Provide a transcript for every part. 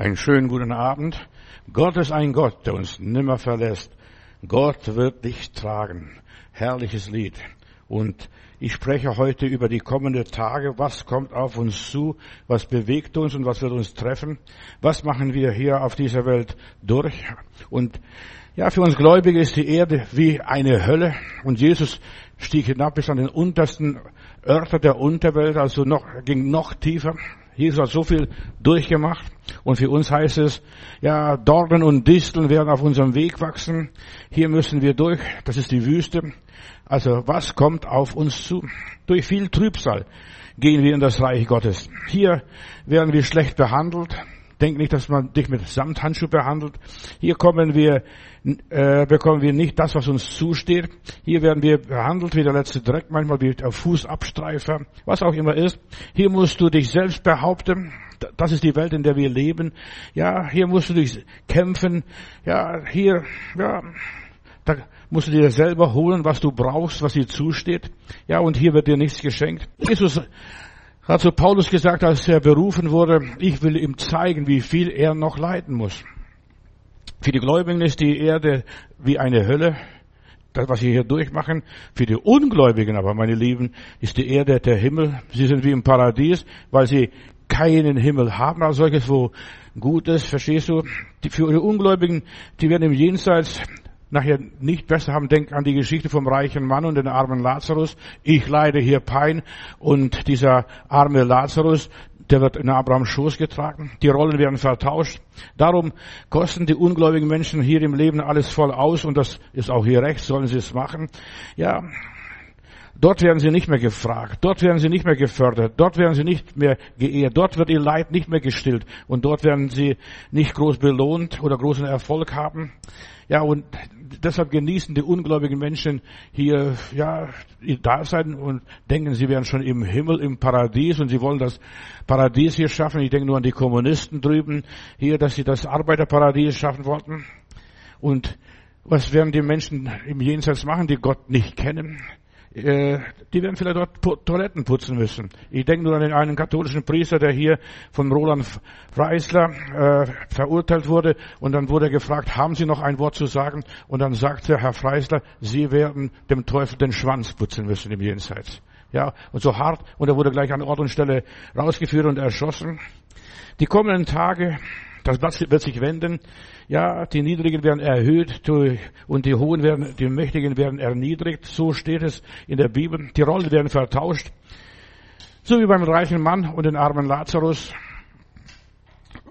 Einen schönen guten Abend. Gott ist ein Gott, der uns nimmer verlässt. Gott wird dich tragen. Herrliches Lied. Und ich spreche heute über die kommenden Tage. Was kommt auf uns zu? Was bewegt uns und was wird uns treffen? Was machen wir hier auf dieser Welt durch? Und ja, für uns Gläubige ist die Erde wie eine Hölle. Und Jesus stieg hinab bis an den untersten Örter der Unterwelt, also noch, ging noch tiefer. Jesus hat so viel durchgemacht. Und für uns heißt es, ja, Dornen und Disteln werden auf unserem Weg wachsen. Hier müssen wir durch. Das ist die Wüste. Also was kommt auf uns zu? Durch viel Trübsal gehen wir in das Reich Gottes. Hier werden wir schlecht behandelt. Denk nicht, dass man dich mit Samthandschuh behandelt. Hier kommen wir, äh, bekommen wir nicht das, was uns zusteht. Hier werden wir behandelt wie der letzte Dreck, manchmal wie der Fußabstreifer, was auch immer ist. Hier musst du dich selbst behaupten. Das ist die Welt, in der wir leben. Ja, hier musst du dich kämpfen. Ja, hier, ja, da musst du dir selber holen, was du brauchst, was dir zusteht. Ja, und hier wird dir nichts geschenkt. Jesus hat zu Paulus gesagt, als er berufen wurde, ich will ihm zeigen, wie viel er noch leiden muss. Für die Gläubigen ist die Erde wie eine Hölle, das, was sie hier durchmachen. Für die Ungläubigen aber, meine Lieben, ist die Erde der Himmel. Sie sind wie im Paradies, weil sie keinen Himmel haben als solches, wo gut ist, verstehst du? Die, für die Ungläubigen, die werden im Jenseits nachher nicht besser haben. Denk an die Geschichte vom reichen Mann und den armen Lazarus. Ich leide hier Pein und dieser arme Lazarus, der wird in Abrahams Schoß getragen. Die Rollen werden vertauscht. Darum kosten die ungläubigen Menschen hier im Leben alles voll aus und das ist auch hier recht, sollen sie es machen. Ja, Dort werden sie nicht mehr gefragt, dort werden sie nicht mehr gefördert, dort werden sie nicht mehr geehrt, dort wird ihr Leid nicht mehr gestillt und dort werden sie nicht groß belohnt oder großen Erfolg haben. Ja, und deshalb genießen die ungläubigen Menschen hier, ja, ihr Dasein und denken, sie wären schon im Himmel, im Paradies und sie wollen das Paradies hier schaffen. Ich denke nur an die Kommunisten drüben hier, dass sie das Arbeiterparadies schaffen wollten. Und was werden die Menschen im Jenseits machen, die Gott nicht kennen? Äh, die werden vielleicht dort Toiletten putzen müssen. Ich denke nur an den einen katholischen Priester, der hier von Roland Freisler äh, verurteilt wurde. Und dann wurde er gefragt, haben Sie noch ein Wort zu sagen? Und dann sagte Herr Freisler, Sie werden dem Teufel den Schwanz putzen müssen im Jenseits. Ja, und so hart. Und er wurde gleich an Ort und Stelle rausgeführt und erschossen. Die kommenden Tage, das wird sich wenden. Ja, die Niedrigen werden erhöht und die Hohen werden, die Mächtigen werden erniedrigt. So steht es in der Bibel. Die Rollen werden vertauscht. So wie beim reichen Mann und den armen Lazarus.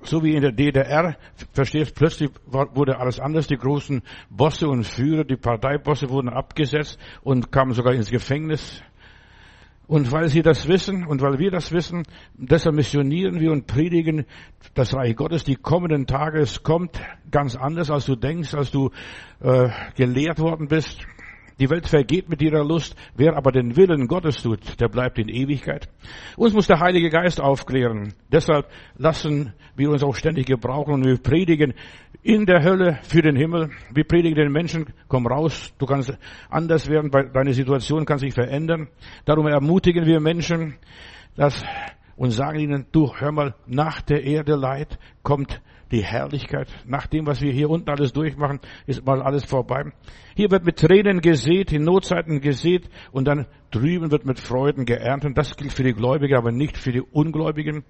So wie in der DDR, verstehst, plötzlich wurde alles anders. Die großen Bosse und Führer, die Parteibosse wurden abgesetzt und kamen sogar ins Gefängnis. Und weil sie das wissen und weil wir das wissen, deshalb missionieren wir und predigen das Reich Gottes. Die kommenden Tage, es kommt ganz anders, als du denkst, als du äh, gelehrt worden bist. Die Welt vergeht mit ihrer Lust. Wer aber den Willen Gottes tut, der bleibt in Ewigkeit. Uns muss der Heilige Geist aufklären. Deshalb lassen wir uns auch ständig gebrauchen und wir predigen in der Hölle für den Himmel. Wir predigen den Menschen, komm raus, du kannst anders werden, deine Situation kann sich verändern. Darum ermutigen wir Menschen, dass und sagen ihnen, du hör mal, nach der Erde Leid kommt die Herrlichkeit. Nach dem, was wir hier unten alles durchmachen, ist mal alles vorbei. Hier wird mit Tränen gesät, in Notzeiten gesät und dann drüben wird mit Freuden geerntet. Das gilt für die Gläubigen, aber nicht für die Ungläubigen.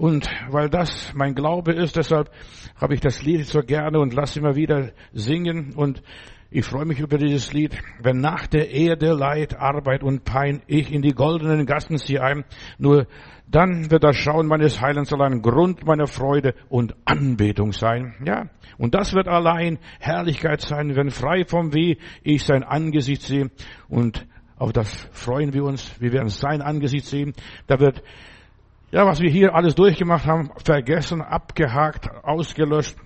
Und weil das mein Glaube ist, deshalb habe ich das Lied so gerne und lasse immer wieder singen und ich freue mich über dieses Lied. Wenn nach der Erde Leid, Arbeit und Pein ich in die goldenen Gassen ziehe ein, nur dann wird das Schauen meines Heilands allein Grund meiner Freude und Anbetung sein. Ja, und das wird allein Herrlichkeit sein, wenn frei vom Weh ich sein Angesicht sehe. Und auf das freuen wir uns. Wir werden sein Angesicht sehen. Da wird, ja, was wir hier alles durchgemacht haben, vergessen, abgehakt, ausgelöscht.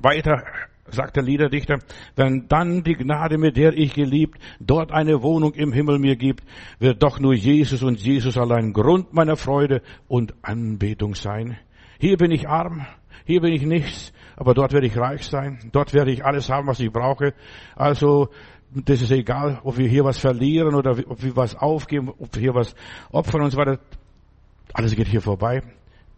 Weiter sagt der Liederdichter, wenn dann die Gnade, mit der ich geliebt, dort eine Wohnung im Himmel mir gibt, wird doch nur Jesus und Jesus allein Grund meiner Freude und Anbetung sein. Hier bin ich arm, hier bin ich nichts, aber dort werde ich reich sein, dort werde ich alles haben, was ich brauche. Also, das ist egal, ob wir hier was verlieren oder ob wir was aufgeben, ob wir hier was opfern und so weiter. Alles geht hier vorbei.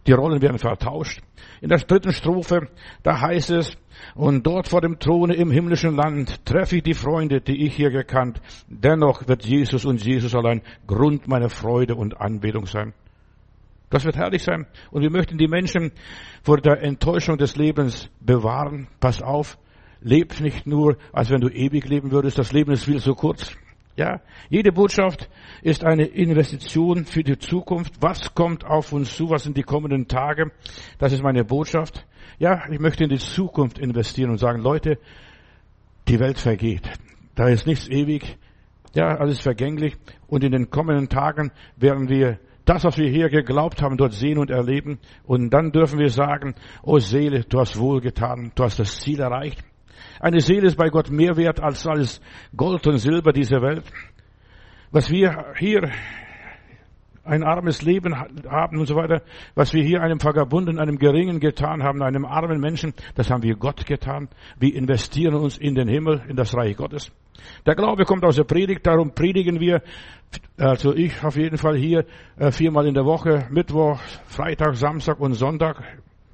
Die Rollen werden vertauscht. In der dritten Strophe, da heißt es, und dort vor dem Throne im himmlischen Land treffe ich die Freunde, die ich hier gekannt. Dennoch wird Jesus und Jesus allein Grund meiner Freude und Anbetung sein. Das wird herrlich sein. Und wir möchten die Menschen vor der Enttäuschung des Lebens bewahren. Pass auf. Leb nicht nur, als wenn du ewig leben würdest. Das Leben ist viel zu kurz. Ja, jede Botschaft ist eine Investition für die Zukunft. Was kommt auf uns zu? Was sind die kommenden Tage? Das ist meine Botschaft. Ja, ich möchte in die Zukunft investieren und sagen, Leute, die Welt vergeht. Da ist nichts ewig. Ja, alles vergänglich. Und in den kommenden Tagen werden wir das, was wir hier geglaubt haben, dort sehen und erleben. Und dann dürfen wir sagen, oh Seele, du hast wohlgetan, du hast das Ziel erreicht. Eine Seele ist bei Gott mehr wert als alles Gold und Silber dieser Welt. Was wir hier ein armes Leben haben und so weiter, was wir hier einem Vagabunden, einem Geringen getan haben, einem armen Menschen, das haben wir Gott getan. Wir investieren uns in den Himmel, in das Reich Gottes. Der Glaube kommt aus der Predigt, darum predigen wir, also ich auf jeden Fall hier äh, viermal in der Woche, Mittwoch, Freitag, Samstag und Sonntag,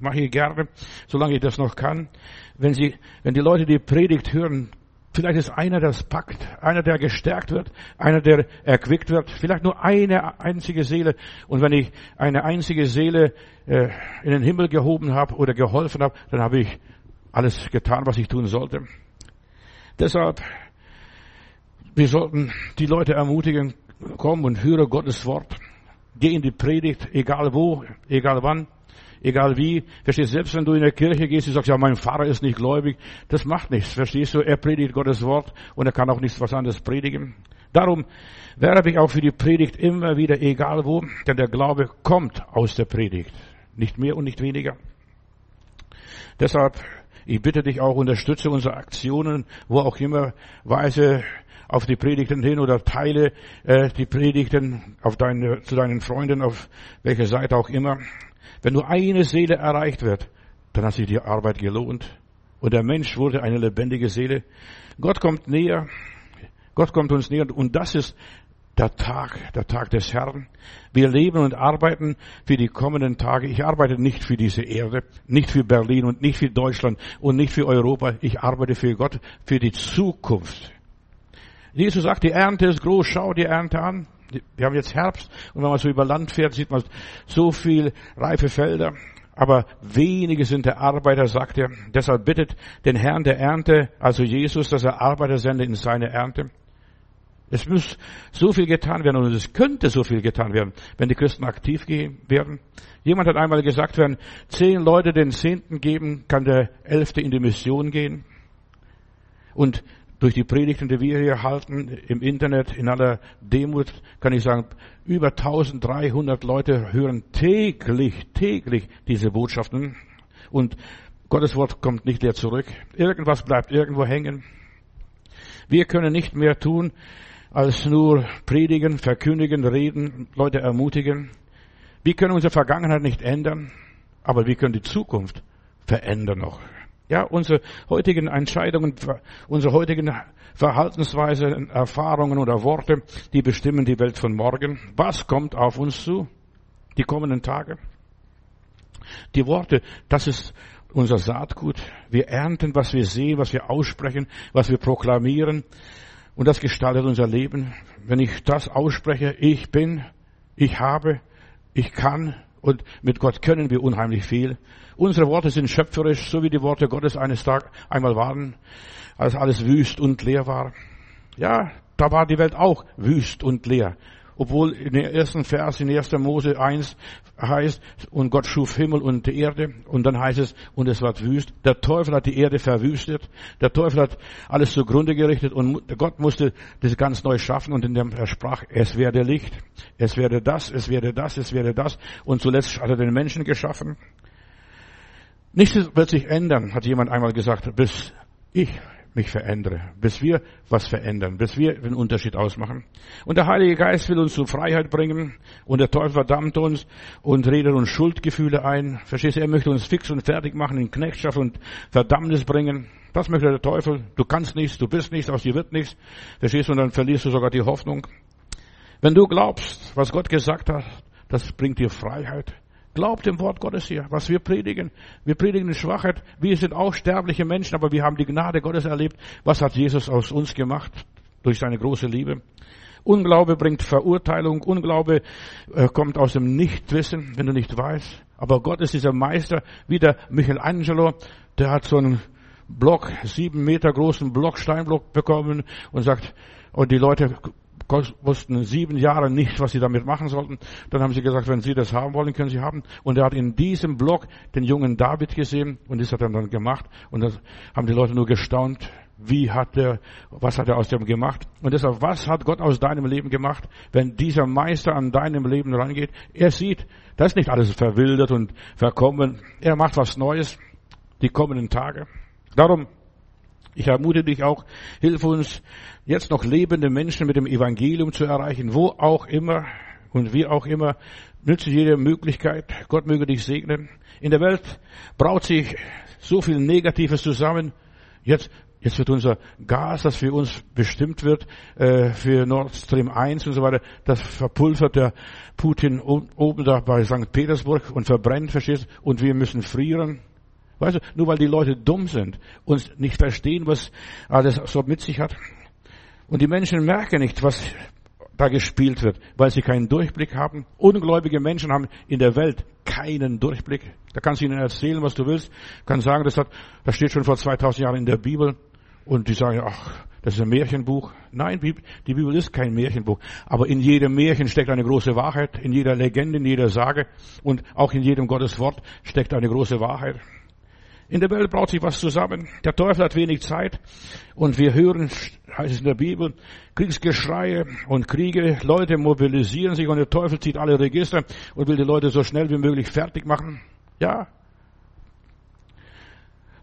mache ich gerne, solange ich das noch kann. Wenn sie, wenn die Leute die Predigt hören, vielleicht ist einer, der es packt, einer, der gestärkt wird, einer, der erquickt wird, vielleicht nur eine einzige Seele. Und wenn ich eine einzige Seele äh, in den Himmel gehoben habe oder geholfen habe, dann habe ich alles getan, was ich tun sollte. Deshalb wir sollten die Leute ermutigen, komm und höre Gottes Wort. Geh in die Predigt, egal wo, egal wann, egal wie. Verstehst du, selbst wenn du in der Kirche gehst, und sagst, ja, mein Pfarrer ist nicht gläubig, das macht nichts. Verstehst du, er predigt Gottes Wort und er kann auch nichts was anderes predigen. Darum werbe ich auch für die Predigt immer wieder, egal wo, denn der Glaube kommt aus der Predigt. Nicht mehr und nicht weniger. Deshalb, ich bitte dich auch, unterstütze unsere Aktionen, wo auch immer, weise auf die Predigten hin oder teile äh, die Predigten auf deine, zu deinen Freunden, auf welcher Seite auch immer. Wenn nur eine Seele erreicht wird, dann hat sich die Arbeit gelohnt. Und der Mensch wurde eine lebendige Seele. Gott kommt näher. Gott kommt uns näher. Und das ist der Tag, der Tag des Herrn. Wir leben und arbeiten für die kommenden Tage. Ich arbeite nicht für diese Erde, nicht für Berlin und nicht für Deutschland und nicht für Europa. Ich arbeite für Gott, für die Zukunft. Jesus sagt, die Ernte ist groß, schau die Ernte an. Wir haben jetzt Herbst und wenn man so über Land fährt, sieht man so viel reife Felder. Aber wenige sind der Arbeiter, sagt er. Deshalb bittet den Herrn der Ernte, also Jesus, dass er Arbeiter sende in seine Ernte. Es muss so viel getan werden und es könnte so viel getan werden, wenn die Christen aktiv werden. Jemand hat einmal gesagt, wenn zehn Leute den Zehnten geben, kann der Elfte in die Mission gehen. Und durch die Predigten, die wir hier halten, im Internet, in aller Demut, kann ich sagen, über 1300 Leute hören täglich, täglich diese Botschaften. Und Gottes Wort kommt nicht leer zurück. Irgendwas bleibt irgendwo hängen. Wir können nicht mehr tun, als nur predigen, verkündigen, reden, Leute ermutigen. Wir können unsere Vergangenheit nicht ändern, aber wir können die Zukunft verändern noch. Ja, unsere heutigen Entscheidungen, unsere heutigen Verhaltensweisen, Erfahrungen oder Worte, die bestimmen die Welt von morgen. Was kommt auf uns zu? Die kommenden Tage? Die Worte, das ist unser Saatgut. Wir ernten, was wir sehen, was wir aussprechen, was wir proklamieren. Und das gestaltet unser Leben. Wenn ich das ausspreche, ich bin, ich habe, ich kann, und mit Gott können wir unheimlich viel. Unsere Worte sind schöpferisch, so wie die Worte Gottes eines Tages einmal waren, als alles wüst und leer war. Ja, da war die Welt auch wüst und leer. Obwohl in der ersten Vers in 1. Mose 1 heißt, und Gott schuf Himmel und die Erde, und dann heißt es, und es war wüst. Der Teufel hat die Erde verwüstet, der Teufel hat alles zugrunde gerichtet, und Gott musste das ganz neu schaffen, und in dem er sprach, es werde Licht, es werde das, es werde das, es werde das, und zuletzt hat er den Menschen geschaffen. Nichts wird sich ändern, hat jemand einmal gesagt, bis ich mich verändere, bis wir was verändern, bis wir den Unterschied ausmachen. Und der Heilige Geist will uns zur Freiheit bringen und der Teufel verdammt uns und redet uns Schuldgefühle ein. Verstehst du, er möchte uns fix und fertig machen, in Knechtschaft und Verdammnis bringen. Das möchte der Teufel. Du kannst nichts, du bist nichts, aus dir wird nichts. Verstehst du, und dann verlierst du sogar die Hoffnung. Wenn du glaubst, was Gott gesagt hat, das bringt dir Freiheit, Glaubt dem Wort Gottes hier, was wir predigen. Wir predigen in Schwachheit. Wir sind auch sterbliche Menschen, aber wir haben die Gnade Gottes erlebt. Was hat Jesus aus uns gemacht? Durch seine große Liebe. Unglaube bringt Verurteilung. Unglaube äh, kommt aus dem Nichtwissen, wenn du nicht weißt. Aber Gott ist dieser Meister, wie der Michelangelo, der hat so einen Block, sieben Meter großen Block, Steinblock bekommen und sagt, und die Leute wussten sieben Jahre nicht, was sie damit machen sollten. Dann haben sie gesagt, wenn sie das haben wollen, können sie haben. Und er hat in diesem Block den jungen David gesehen und das hat er dann gemacht. Und das haben die Leute nur gestaunt. Wie hat er, was hat er aus dem gemacht? Und deshalb, was hat Gott aus deinem Leben gemacht, wenn dieser Meister an deinem Leben rangeht? Er sieht, da ist nicht alles verwildert und verkommen. Er macht was Neues, die kommenden Tage. Darum, ich ermute dich auch, hilf uns, jetzt noch lebende Menschen mit dem Evangelium zu erreichen, wo auch immer und wie auch immer. Nütze jede Möglichkeit. Gott möge dich segnen. In der Welt braut sich so viel Negatives zusammen. Jetzt Jetzt wird unser Gas, das für uns bestimmt wird, äh, für Nord Stream 1 und so weiter, das verpulvert der Putin oben da bei St. Petersburg und verbrennt, verstehst Und wir müssen frieren. Weißt du, nur weil die Leute dumm sind und nicht verstehen, was alles so mit sich hat. Und die Menschen merken nicht, was da gespielt wird, weil sie keinen Durchblick haben. Ungläubige Menschen haben in der Welt keinen Durchblick. Da kannst du ihnen erzählen, was du willst. Kann sagen, das hat, das steht schon vor 2000 Jahren in der Bibel. Und die sagen, ach, das ist ein Märchenbuch. Nein, die Bibel ist kein Märchenbuch. Aber in jedem Märchen steckt eine große Wahrheit. In jeder Legende, in jeder Sage und auch in jedem Gotteswort steckt eine große Wahrheit. In der Welt braut sich was zusammen. Der Teufel hat wenig Zeit. Und wir hören, heißt es in der Bibel, Kriegsgeschreie und Kriege. Leute mobilisieren sich und der Teufel zieht alle Register und will die Leute so schnell wie möglich fertig machen. Ja.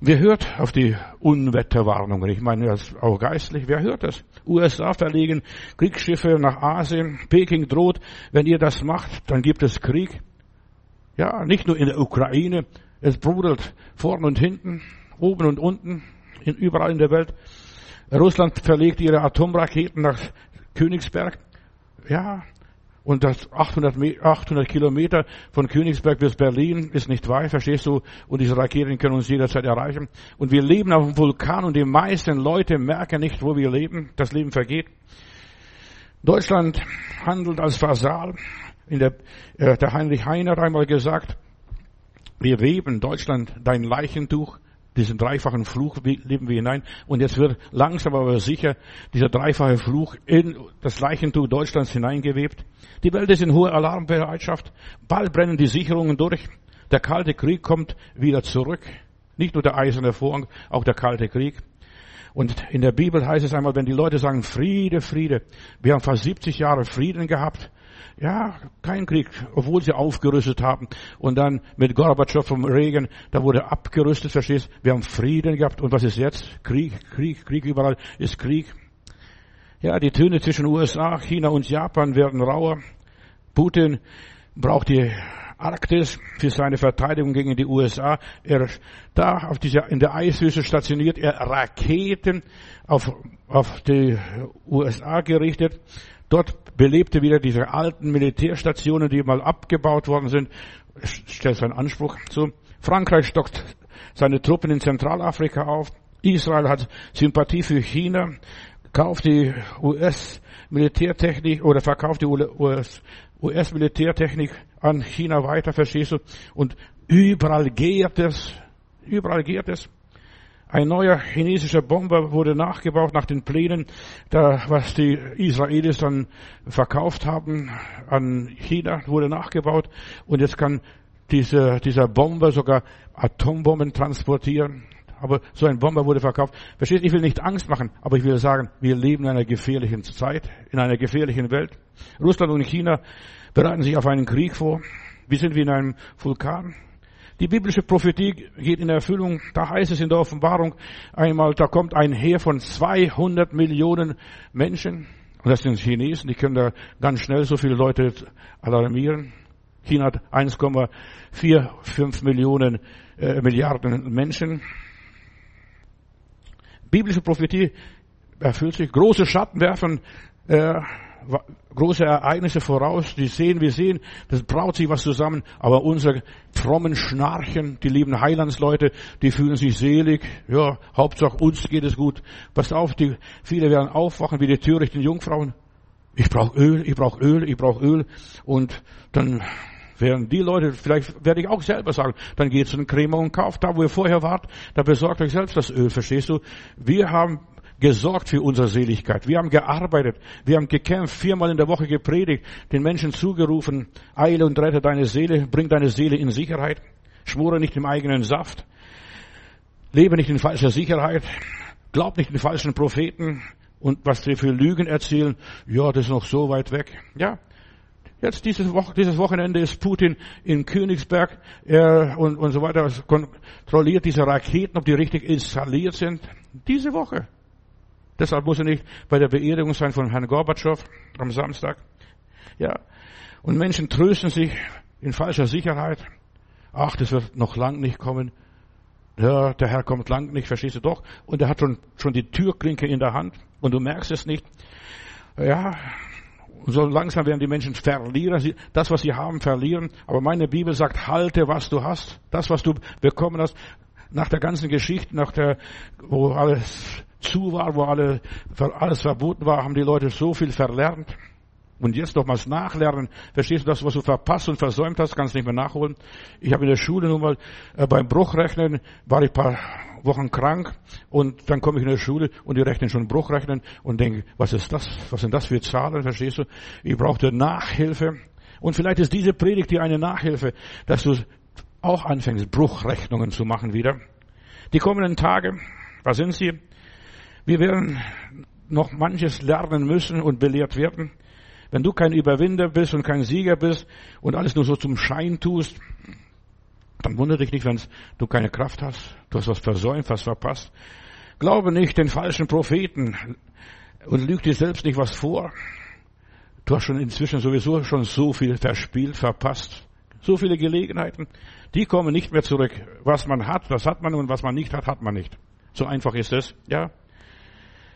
Wer hört auf die Unwetterwarnungen? Ich meine, das auch geistlich. Wer hört das? USA verlegen Kriegsschiffe nach Asien. Peking droht, wenn ihr das macht, dann gibt es Krieg. Ja, nicht nur in der Ukraine, es brodelt vorn und hinten, oben und unten, in, überall in der Welt. Russland verlegt ihre Atomraketen nach Königsberg. Ja, und das 800, 800 Kilometer von Königsberg bis Berlin ist nicht weit, verstehst du? Und diese Raketen können uns jederzeit erreichen. Und wir leben auf einem Vulkan und die meisten Leute merken nicht, wo wir leben. Das Leben vergeht. Deutschland handelt als Vasal. In der, äh, der Heinrich Heiner hat einmal gesagt, wir weben Deutschland dein Leichentuch, diesen dreifachen Fluch leben wir hinein. Und jetzt wird langsam aber sicher dieser dreifache Fluch in das Leichentuch Deutschlands hineingewebt. Die Welt ist in hoher Alarmbereitschaft. Bald brennen die Sicherungen durch. Der kalte Krieg kommt wieder zurück. Nicht nur der eiserne Vorhang, auch der kalte Krieg. Und in der Bibel heißt es einmal, wenn die Leute sagen, Friede, Friede. Wir haben fast 70 Jahre Frieden gehabt. Ja, kein Krieg, obwohl sie aufgerüstet haben. Und dann mit Gorbatschow vom Regen, da wurde abgerüstet, verstehst? Wir haben Frieden gehabt. Und was ist jetzt? Krieg, Krieg, Krieg überall ist Krieg. Ja, die Töne zwischen USA, China und Japan werden rauer. Putin braucht die Arktis für seine Verteidigung gegen die USA. Er da auf dieser, in der Eiswüste stationiert er Raketen auf, auf die USA gerichtet. Dort belebte wieder diese alten Militärstationen, die mal abgebaut worden sind, stellt seinen Anspruch zu. Frankreich stockt seine Truppen in Zentralafrika auf. Israel hat Sympathie für China, kauft die US-Militärtechnik oder verkauft die US-Militärtechnik an China weiter, verstehst du? Und überall gärt es, überall gärt es. Ein neuer chinesischer Bomber wurde nachgebaut nach den Plänen, da, was die Israelis dann verkauft haben an China, wurde nachgebaut. Und jetzt kann dieser, dieser Bomber sogar Atombomben transportieren. Aber so ein Bomber wurde verkauft. Versteht, ich will nicht Angst machen, aber ich will sagen, wir leben in einer gefährlichen Zeit, in einer gefährlichen Welt. Russland und China bereiten sich auf einen Krieg vor. Wir sind wie in einem Vulkan. Die biblische Prophetie geht in Erfüllung. Da heißt es in der Offenbarung einmal, da kommt ein Heer von 200 Millionen Menschen. Und das sind Chinesen, die können da ganz schnell so viele Leute alarmieren. China hat 1,45 Millionen äh, Milliarden Menschen. Biblische Prophetie erfüllt sich. Große Schatten werfen äh, große Ereignisse voraus, die sehen wir sehen, das braut sich was zusammen, aber unsere frommen Schnarchen, die lieben Heilandsleute, die fühlen sich selig, ja, Hauptsache uns geht es gut. Passt auf, die, viele werden aufwachen wie die törichten Jungfrauen. Ich brauche Öl, ich brauche Öl, ich brauche Öl und dann werden die Leute, vielleicht werde ich auch selber sagen, dann geht zu einem Krämer und kauft da, wo ihr vorher wart, da besorgt euch selbst das Öl, verstehst du? Wir haben gesorgt für unsere Seligkeit. Wir haben gearbeitet. Wir haben gekämpft, viermal in der Woche gepredigt, den Menschen zugerufen, eile und rette deine Seele, bring deine Seele in Sicherheit, schwore nicht im eigenen Saft, lebe nicht in falscher Sicherheit, glaub nicht den falschen Propheten und was sie für Lügen erzählen, ja, das ist noch so weit weg. Ja, Jetzt dieses, Woche, dieses Wochenende ist Putin in Königsberg er, und, und so weiter, kontrolliert diese Raketen, ob die richtig installiert sind. Diese Woche. Deshalb muss er nicht bei der Beerdigung sein von Herrn Gorbatschow am Samstag. Ja. Und Menschen trösten sich in falscher Sicherheit. Ach, das wird noch lang nicht kommen. Ja, der Herr kommt lang nicht, verstehst du doch? Und er hat schon, schon die Türklinke in der Hand und du merkst es nicht. Ja, so langsam werden die Menschen verlieren, das, was sie haben, verlieren. Aber meine Bibel sagt, halte, was du hast. Das, was du bekommen hast. Nach der ganzen Geschichte, nach der, wo alles zu war, wo alle, alles verboten war, haben die Leute so viel verlernt. Und jetzt nochmals nachlernen. Verstehst du das, was du verpasst und versäumt hast, kannst nicht mehr nachholen. Ich habe in der Schule nun mal äh, beim Bruchrechnen war ich paar Wochen krank und dann komme ich in der Schule und die rechnen schon Bruchrechnen und denke, was ist das? Was sind das für Zahlen? Verstehst du? Ich brauchte Nachhilfe. Und vielleicht ist diese Predigt dir eine Nachhilfe, dass du auch anfängst, Bruchrechnungen zu machen wieder. Die kommenden Tage, was sind sie? Wir werden noch manches lernen müssen und belehrt werden. Wenn du kein Überwinder bist und kein Sieger bist und alles nur so zum Schein tust, dann wundere dich nicht, wenn du keine Kraft hast. Du hast was versäumt, was verpasst. Glaube nicht den falschen Propheten und lüg dir selbst nicht was vor. Du hast schon inzwischen sowieso schon so viel verspielt, verpasst. So viele Gelegenheiten. Die kommen nicht mehr zurück. Was man hat, das hat man und was man nicht hat, hat man nicht. So einfach ist es, ja.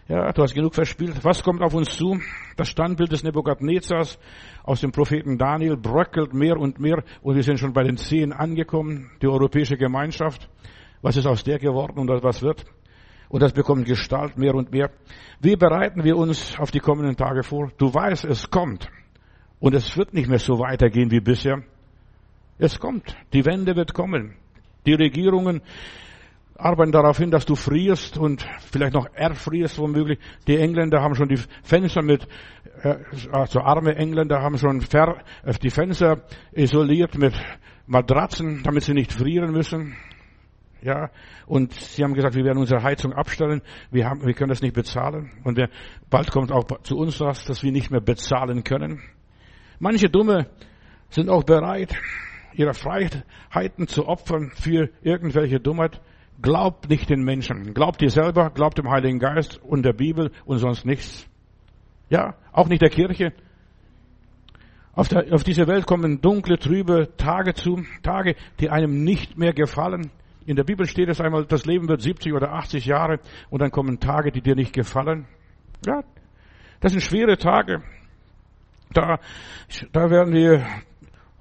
Ja, du hast genug verspielt. Was kommt auf uns zu? Das Standbild des Nebukadnezars aus dem Propheten Daniel bröckelt mehr und mehr und wir sind schon bei den Zehn angekommen, die europäische Gemeinschaft. Was ist aus der geworden und was wird? Und das bekommt Gestalt mehr und mehr. Wie bereiten wir uns auf die kommenden Tage vor? Du weißt, es kommt. Und es wird nicht mehr so weitergehen wie bisher. Es kommt. Die Wende wird kommen. Die Regierungen arbeiten darauf hin, dass du frierst und vielleicht noch erfrierst womöglich. Die Engländer haben schon die Fenster mit, äh, also arme Engländer haben schon äh, die Fenster isoliert mit Matratzen, damit sie nicht frieren müssen. Ja, und sie haben gesagt, wir werden unsere Heizung abstellen. Wir haben, wir können das nicht bezahlen. Und wir, bald kommt auch zu uns was, dass wir nicht mehr bezahlen können. Manche Dumme sind auch bereit, ihre Freiheiten zu opfern für irgendwelche Dummheit. Glaubt nicht den Menschen. Glaubt dir selber, glaubt dem Heiligen Geist und der Bibel und sonst nichts. Ja, auch nicht der Kirche. Auf, der, auf diese Welt kommen dunkle, trübe Tage zu, Tage, die einem nicht mehr gefallen. In der Bibel steht es einmal, das Leben wird 70 oder 80 Jahre und dann kommen Tage, die dir nicht gefallen. Ja, das sind schwere Tage. Da, da werden wir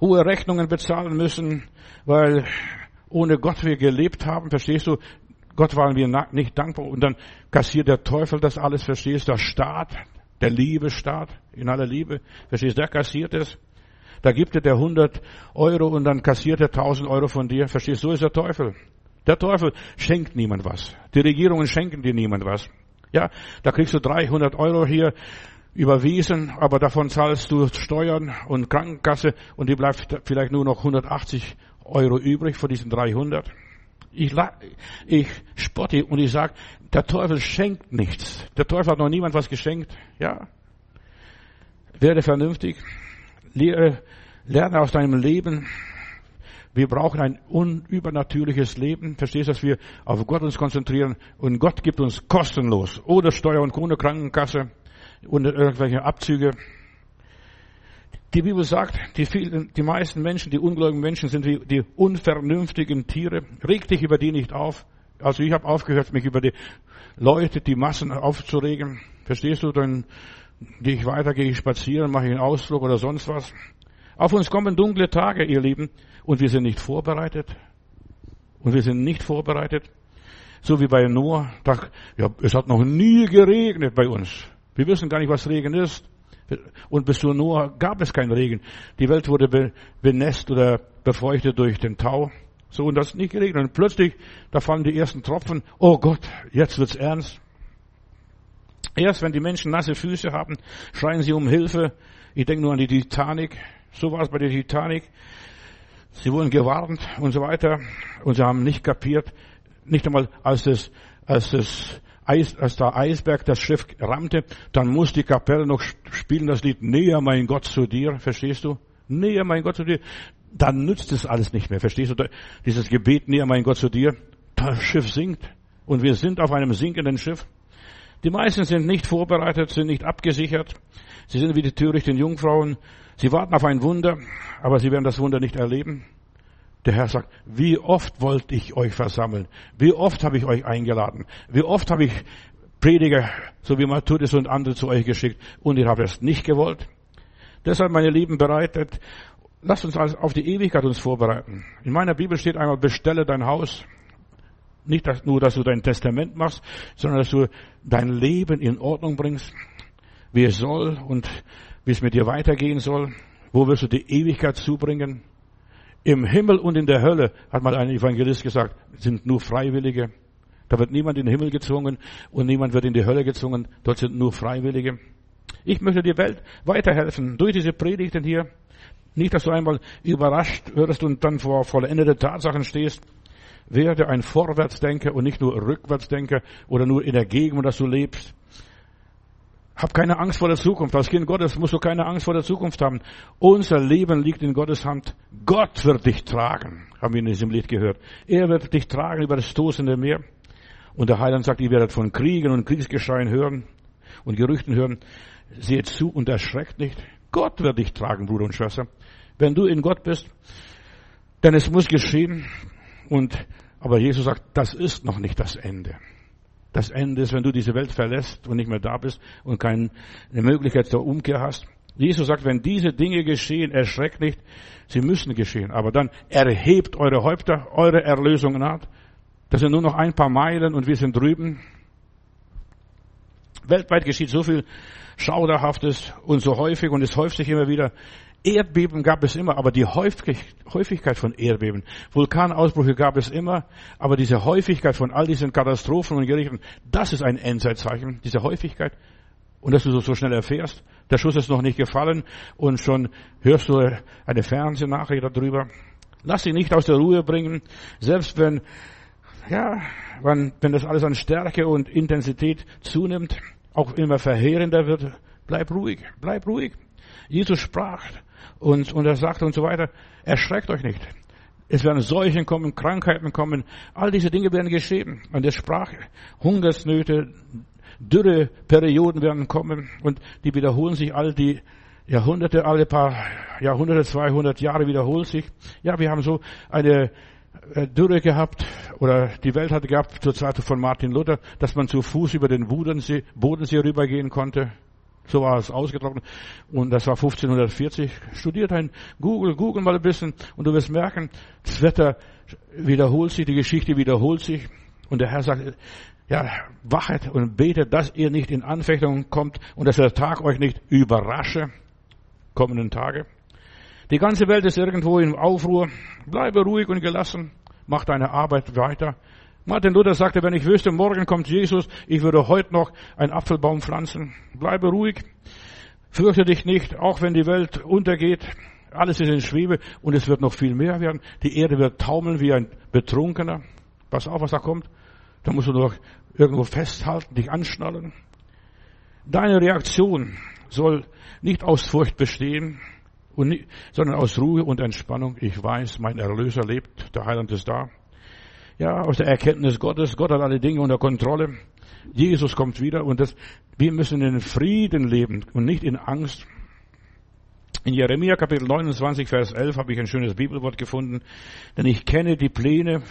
hohe Rechnungen bezahlen müssen, weil ohne Gott wir gelebt haben, verstehst du? Gott waren wir nicht dankbar und dann kassiert der Teufel das alles, verstehst du? Der Staat, der Liebestaat in aller Liebe, verstehst du? Der kassiert es. Da gibt er der 100 Euro und dann kassiert er 1000 Euro von dir, verstehst du? So ist der Teufel. Der Teufel schenkt niemand was. Die Regierungen schenken dir niemand was. Ja, da kriegst du 300 Euro hier überwiesen, aber davon zahlst du Steuern und Krankenkasse und die bleibt vielleicht nur noch 180 Euro übrig von diesen 300. Ich, ich spotte und ich sage, der Teufel schenkt nichts. Der Teufel hat noch niemand was geschenkt. Ja. Werde vernünftig. Lehre, lerne aus deinem Leben. Wir brauchen ein unübernatürliches Leben. Verstehst du, dass wir auf Gott uns konzentrieren und Gott gibt uns kostenlos. Ohne Steuer und ohne Krankenkasse und irgendwelche Abzüge. Die Bibel sagt, die, vielen, die meisten Menschen, die ungläubigen Menschen sind wie die unvernünftigen Tiere. Reg dich über die nicht auf. Also ich habe aufgehört, mich über die Leute, die Massen aufzuregen. Verstehst du? Dann gehe ich weiter, gehe ich spazieren, mache ich einen Ausflug oder sonst was. Auf uns kommen dunkle Tage, ihr Lieben, und wir sind nicht vorbereitet. Und wir sind nicht vorbereitet. So wie bei Noah. Da, ja, es hat noch nie geregnet bei uns. Wir wissen gar nicht, was Regen ist. Und bis zu Noah gab es keinen Regen. Die Welt wurde benässt oder befeuchtet durch den Tau. So, und das nicht geregnet. Und plötzlich, da fallen die ersten Tropfen. Oh Gott, jetzt wird's ernst. Erst wenn die Menschen nasse Füße haben, schreien sie um Hilfe. Ich denke nur an die Titanic. So war es bei der Titanic. Sie wurden gewarnt und so weiter. Und sie haben nicht kapiert. Nicht einmal als das, als das Eis, als der Eisberg das Schiff rammte, dann muss die Kapelle noch spielen das Lied Näher mein Gott zu dir. Verstehst du? Näher mein Gott zu dir. Dann nützt es alles nicht mehr. Verstehst du? Dieses Gebet Näher mein Gott zu dir. Das Schiff sinkt. Und wir sind auf einem sinkenden Schiff. Die meisten sind nicht vorbereitet, sind nicht abgesichert. Sie sind wie die törichten Jungfrauen. Sie warten auf ein Wunder, aber sie werden das Wunder nicht erleben. Der Herr sagt, wie oft wollte ich euch versammeln? Wie oft habe ich euch eingeladen? Wie oft habe ich Prediger, so wie Matthäus und andere zu euch geschickt und ihr habt es nicht gewollt? Deshalb, meine Lieben, bereitet, lasst uns auf die Ewigkeit uns vorbereiten. In meiner Bibel steht einmal, bestelle dein Haus. Nicht dass, nur, dass du dein Testament machst, sondern dass du dein Leben in Ordnung bringst, wie es soll und wie es mit dir weitergehen soll. Wo wirst du die Ewigkeit zubringen? Im Himmel und in der Hölle, hat mal ein Evangelist gesagt, sind nur Freiwillige. Da wird niemand in den Himmel gezwungen und niemand wird in die Hölle gezwungen. Dort sind nur Freiwillige. Ich möchte dir Welt weiterhelfen durch diese Predigten hier. Nicht, dass du einmal überrascht wirst und dann vor vollendete Tatsachen stehst. Werde ein Vorwärtsdenker und nicht nur Rückwärtsdenker oder nur in der Gegend, dass du lebst. Hab keine Angst vor der Zukunft. Als Kind Gottes musst du keine Angst vor der Zukunft haben. Unser Leben liegt in Gottes Hand. Gott wird dich tragen, haben wir in diesem Lied gehört. Er wird dich tragen über das tosende Meer. Und der Heiland sagt, ihr werdet von Kriegen und Kriegsgeschreien hören und Gerüchten hören. Seht zu und erschreckt nicht. Gott wird dich tragen, Bruder und Schwester. Wenn du in Gott bist, denn es muss geschehen. Und, aber Jesus sagt, das ist noch nicht das Ende. Das Ende ist, wenn du diese Welt verlässt und nicht mehr da bist und keine Möglichkeit zur Umkehr hast. Jesus sagt, wenn diese Dinge geschehen, erschreckt nicht, sie müssen geschehen. Aber dann erhebt eure Häupter, eure Erlösung naht. Das sind nur noch ein paar Meilen und wir sind drüben. Weltweit geschieht so viel Schauderhaftes und so häufig und es häuft sich immer wieder. Erdbeben gab es immer, aber die Häufigkeit von Erdbeben, Vulkanausbrüche gab es immer, aber diese Häufigkeit von all diesen Katastrophen und Gerichten, das ist ein Endzeitzeichen, diese Häufigkeit. Und dass du so schnell erfährst, der Schuss ist noch nicht gefallen und schon hörst du eine Fernsehnachricht darüber. Lass dich nicht aus der Ruhe bringen, selbst wenn, ja, wenn, wenn das alles an Stärke und Intensität zunimmt, auch immer verheerender wird, bleib ruhig, bleib ruhig. Jesus sprach, und, und er sagte und so weiter, erschreckt euch nicht. Es werden Seuchen kommen, Krankheiten kommen, all diese Dinge werden geschehen. Und er sprach, Hungersnöte, Dürreperioden werden kommen und die wiederholen sich all die Jahrhunderte, alle paar Jahrhunderte, 200 Jahre wiederholen sich. Ja, wir haben so eine äh, Dürre gehabt oder die Welt hatte gehabt zur Zeit von Martin Luther, dass man zu Fuß über den Bodensee, Bodensee rübergehen konnte. So war es ausgetrocknet. Und das war 1540. Studiert ein Google, Google mal ein bisschen und du wirst merken, das Wetter wiederholt sich, die Geschichte wiederholt sich. Und der Herr sagt, ja, wachet und betet, dass ihr nicht in Anfechtung kommt und dass der Tag euch nicht überrasche, kommenden Tage. Die ganze Welt ist irgendwo in Aufruhr. Bleibe ruhig und gelassen. Mach deine Arbeit weiter. Martin Luther sagte, wenn ich wüsste, morgen kommt Jesus, ich würde heute noch einen Apfelbaum pflanzen. Bleibe ruhig, fürchte dich nicht, auch wenn die Welt untergeht. Alles ist in Schwebe und es wird noch viel mehr werden. Die Erde wird taumeln wie ein Betrunkener. Pass auf, was da kommt. Da musst du noch irgendwo festhalten, dich anschnallen. Deine Reaktion soll nicht aus Furcht bestehen, sondern aus Ruhe und Entspannung. Ich weiß, mein Erlöser lebt, der Heiland ist da. Ja, aus der Erkenntnis Gottes. Gott hat alle Dinge unter Kontrolle. Jesus kommt wieder und das, wir müssen in Frieden leben und nicht in Angst. In Jeremia Kapitel 29, Vers 11 habe ich ein schönes Bibelwort gefunden. Denn ich kenne die Pläne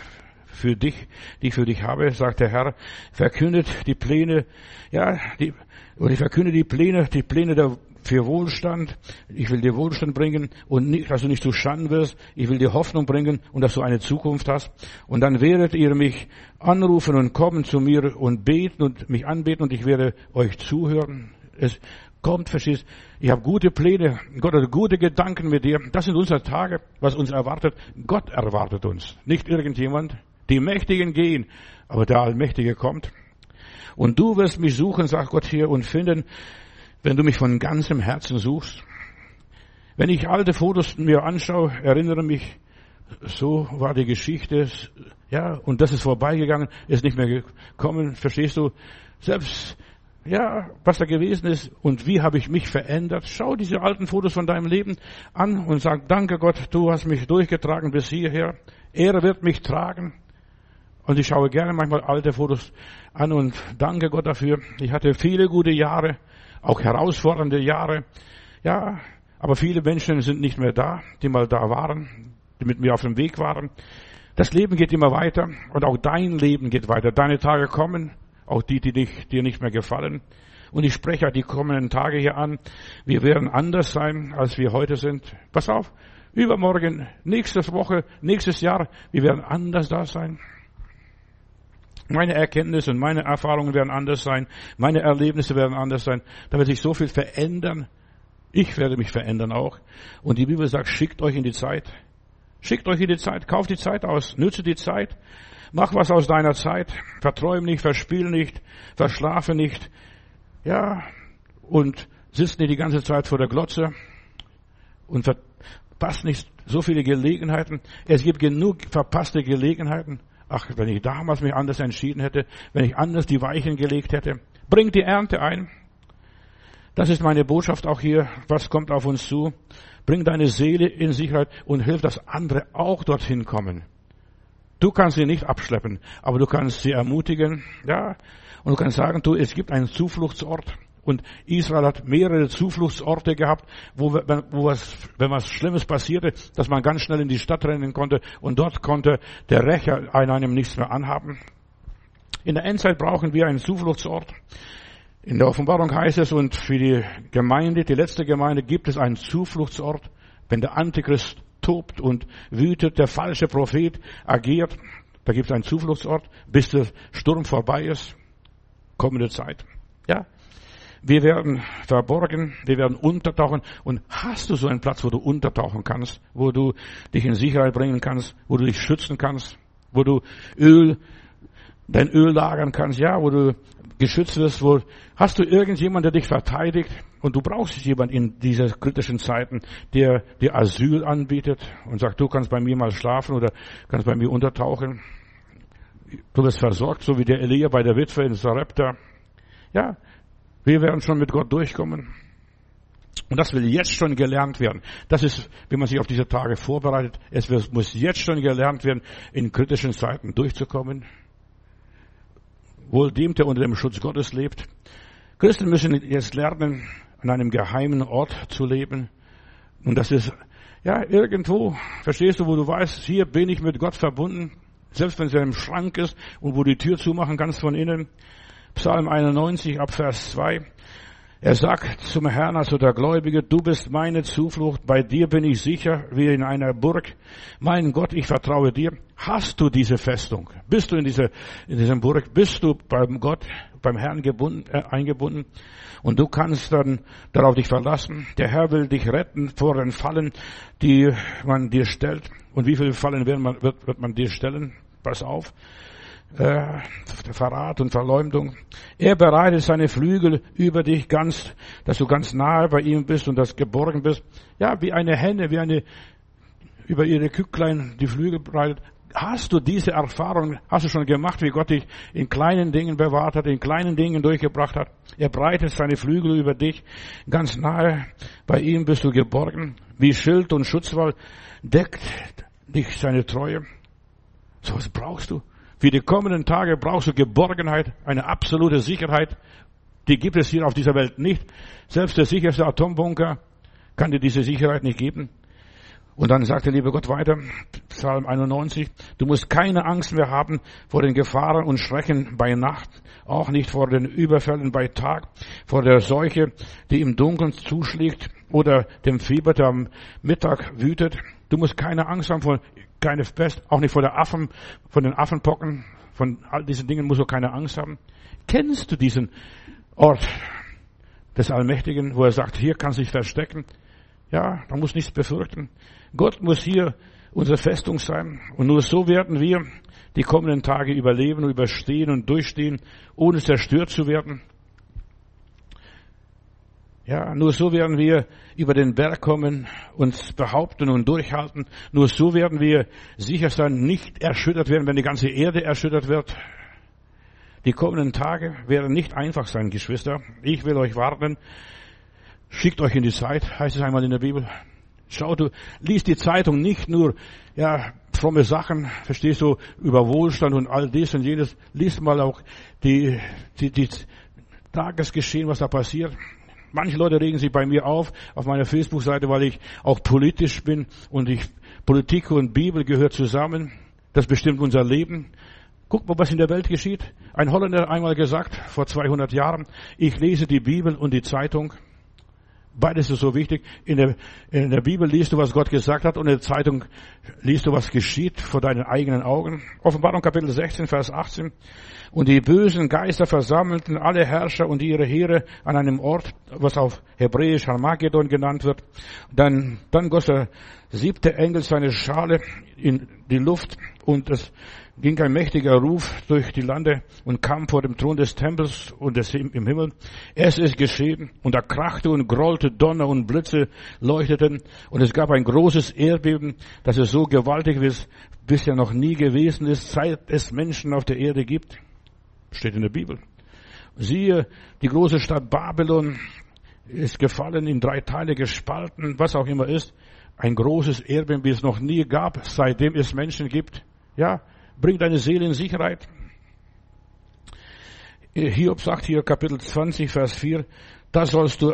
für dich, die ich für dich habe, sagt der Herr, verkündet die Pläne, ja, die, oder ich verkünde die Pläne, die Pläne der, für Wohlstand. Ich will dir Wohlstand bringen und nicht, dass du nicht zu Schanden wirst. Ich will dir Hoffnung bringen und dass du eine Zukunft hast. Und dann werdet ihr mich anrufen und kommen zu mir und beten und mich anbeten und ich werde euch zuhören. Es kommt, verstehst, ich habe gute Pläne, Gott hat gute Gedanken mit dir. Das sind unsere Tage, was uns erwartet. Gott erwartet uns, nicht irgendjemand. Die Mächtigen gehen, aber der Allmächtige kommt. Und du wirst mich suchen, sagt Gott hier, und finden, wenn du mich von ganzem Herzen suchst. Wenn ich alte Fotos mir anschaue, erinnere mich, so war die Geschichte, ja, und das ist vorbeigegangen, ist nicht mehr gekommen, verstehst du? Selbst, ja, was da gewesen ist und wie habe ich mich verändert. Schau diese alten Fotos von deinem Leben an und sag, danke Gott, du hast mich durchgetragen bis hierher. Er wird mich tragen. Und ich schaue gerne manchmal alte Fotos an und danke Gott dafür. Ich hatte viele gute Jahre, auch herausfordernde Jahre. Ja, aber viele Menschen sind nicht mehr da, die mal da waren, die mit mir auf dem Weg waren. Das Leben geht immer weiter und auch dein Leben geht weiter. Deine Tage kommen, auch die, die dich, dir nicht mehr gefallen. Und ich spreche die kommenden Tage hier an. Wir werden anders sein, als wir heute sind. Pass auf, übermorgen, nächste Woche, nächstes Jahr, wir werden anders da sein. Meine Erkenntnisse und meine Erfahrungen werden anders sein. Meine Erlebnisse werden anders sein. Da wird sich so viel verändern. Ich werde mich verändern auch. Und die Bibel sagt, schickt euch in die Zeit. Schickt euch in die Zeit. Kauft die Zeit aus. Nütze die Zeit. Mach was aus deiner Zeit. Verträum nicht, verspiel nicht, verschlafe nicht. Ja. Und sitzt nicht die ganze Zeit vor der Glotze und verpasst nicht so viele Gelegenheiten. Es gibt genug verpasste Gelegenheiten. Ach, wenn ich damals mich anders entschieden hätte, wenn ich anders die Weichen gelegt hätte. Bringt die Ernte ein. Das ist meine Botschaft auch hier. Was kommt auf uns zu? Bring deine Seele in Sicherheit und hilf, dass andere auch dorthin kommen. Du kannst sie nicht abschleppen, aber du kannst sie ermutigen, ja. Und du kannst sagen, du, es gibt einen Zufluchtsort. Und Israel hat mehrere Zufluchtsorte gehabt, wo, wo was, wenn was Schlimmes passierte, dass man ganz schnell in die Stadt rennen konnte und dort konnte der Rächer einem nichts mehr anhaben. In der Endzeit brauchen wir einen Zufluchtsort. In der Offenbarung heißt es, und für die Gemeinde, die letzte Gemeinde, gibt es einen Zufluchtsort, wenn der Antichrist tobt und wütet, der falsche Prophet agiert, da gibt es einen Zufluchtsort, bis der Sturm vorbei ist. Kommende Zeit. Ja, wir werden verborgen, wir werden untertauchen. Und hast du so einen Platz, wo du untertauchen kannst, wo du dich in Sicherheit bringen kannst, wo du dich schützen kannst, wo du Öl, dein Öl lagern kannst, ja, wo du geschützt wirst, wo hast du irgendjemand, der dich verteidigt und du brauchst jemand in dieser kritischen Zeiten, der dir Asyl anbietet und sagt, du kannst bei mir mal schlafen oder kannst bei mir untertauchen. Du wirst versorgt, so wie der Elia bei der Witwe in Sarepta. Ja, wir werden schon mit Gott durchkommen. Und das will jetzt schon gelernt werden. Das ist, wenn man sich auf diese Tage vorbereitet, es muss jetzt schon gelernt werden, in kritischen Zeiten durchzukommen. Wohl dem, der unter dem Schutz Gottes lebt. Christen müssen jetzt lernen, an einem geheimen Ort zu leben. Und das ist, ja, irgendwo, verstehst du, wo du weißt, hier bin ich mit Gott verbunden. Selbst wenn es in einem Schrank ist und wo die Tür zumachen kannst von innen. Psalm 91 ab Vers 2. Er sagt zum Herrn, also der Gläubige, du bist meine Zuflucht, bei dir bin ich sicher wie in einer Burg. Mein Gott, ich vertraue dir. Hast du diese Festung? Bist du in dieser, in diesem Burg? Bist du beim Gott, beim Herrn gebunden, äh, eingebunden? Und du kannst dann darauf dich verlassen. Der Herr will dich retten vor den Fallen, die man dir stellt. Und wie viele Fallen wird man, wird, wird man dir stellen? Pass auf äh, Verrat und Verleumdung. Er bereitet seine Flügel über dich ganz, dass du ganz nahe bei ihm bist und das geborgen bist. Ja, wie eine Henne, wie eine über ihre Kücklein die Flügel breitet. Hast du diese Erfahrung, hast du schon gemacht, wie Gott dich in kleinen Dingen bewahrt hat, in kleinen Dingen durchgebracht hat? Er breitet seine Flügel über dich, ganz nahe bei ihm bist du geborgen. Wie Schild und Schutzwall deckt dich seine Treue. So was brauchst du. Für die kommenden Tage brauchst du Geborgenheit, eine absolute Sicherheit. Die gibt es hier auf dieser Welt nicht. Selbst der sicherste Atombunker kann dir diese Sicherheit nicht geben. Und dann sagt der liebe Gott weiter, Psalm 91. Du musst keine Angst mehr haben vor den Gefahren und Schrecken bei Nacht, auch nicht vor den Überfällen bei Tag, vor der Seuche, die im Dunkeln zuschlägt oder dem Fieber, der am Mittag wütet. Du musst keine Angst haben vor keine Pest, auch nicht vor der Affen, von den Affenpocken, von all diesen Dingen musst du keine Angst haben. Kennst du diesen Ort des Allmächtigen, wo er sagt, hier kann sich verstecken? Ja, man muss nichts befürchten. Gott muss hier unsere Festung sein. Und nur so werden wir die kommenden Tage überleben überstehen und durchstehen, ohne zerstört zu werden. Ja, nur so werden wir über den Berg kommen, uns behaupten und durchhalten. Nur so werden wir sicher sein, nicht erschüttert werden, wenn die ganze Erde erschüttert wird. Die kommenden Tage werden nicht einfach sein, Geschwister. Ich will euch warnen. Schickt euch in die Zeit, heißt es einmal in der Bibel. Schau, du liest die Zeitung nicht nur, ja, fromme Sachen, verstehst du, über Wohlstand und all dies und jenes. Lies mal auch die, die, die Tagesgeschehen, was da passiert. Manche Leute regen sich bei mir auf, auf meiner Facebook-Seite, weil ich auch politisch bin und ich, Politik und Bibel gehört zusammen. Das bestimmt unser Leben. Guck mal, was in der Welt geschieht. Ein Holländer einmal gesagt, vor 200 Jahren, ich lese die Bibel und die Zeitung. Beides ist so wichtig. In der, in der Bibel liest du, was Gott gesagt hat und in der Zeitung liest du, was geschieht vor deinen eigenen Augen. Offenbarung Kapitel 16, Vers 18. Und die bösen Geister versammelten alle Herrscher und ihre Heere an einem Ort, was auf Hebräisch Harmagedon genannt wird. Dann, dann goss der siebte Engel seine Schale in die Luft und es ging ein mächtiger Ruf durch die Lande und kam vor dem Thron des Tempels und des im Himmel. Es ist geschehen und da krachte und grollte Donner und Blitze leuchteten und es gab ein großes Erdbeben, das es so gewaltig ist, bisher noch nie gewesen ist, seit es Menschen auf der Erde gibt. Steht in der Bibel. Siehe, die große Stadt Babylon ist gefallen, in drei Teile gespalten, was auch immer ist. Ein großes Erdbeben, wie es noch nie gab, seitdem es Menschen gibt. Ja, Bring deine Seele in Sicherheit. Hiob sagt hier Kapitel 20, Vers 4, das sollst du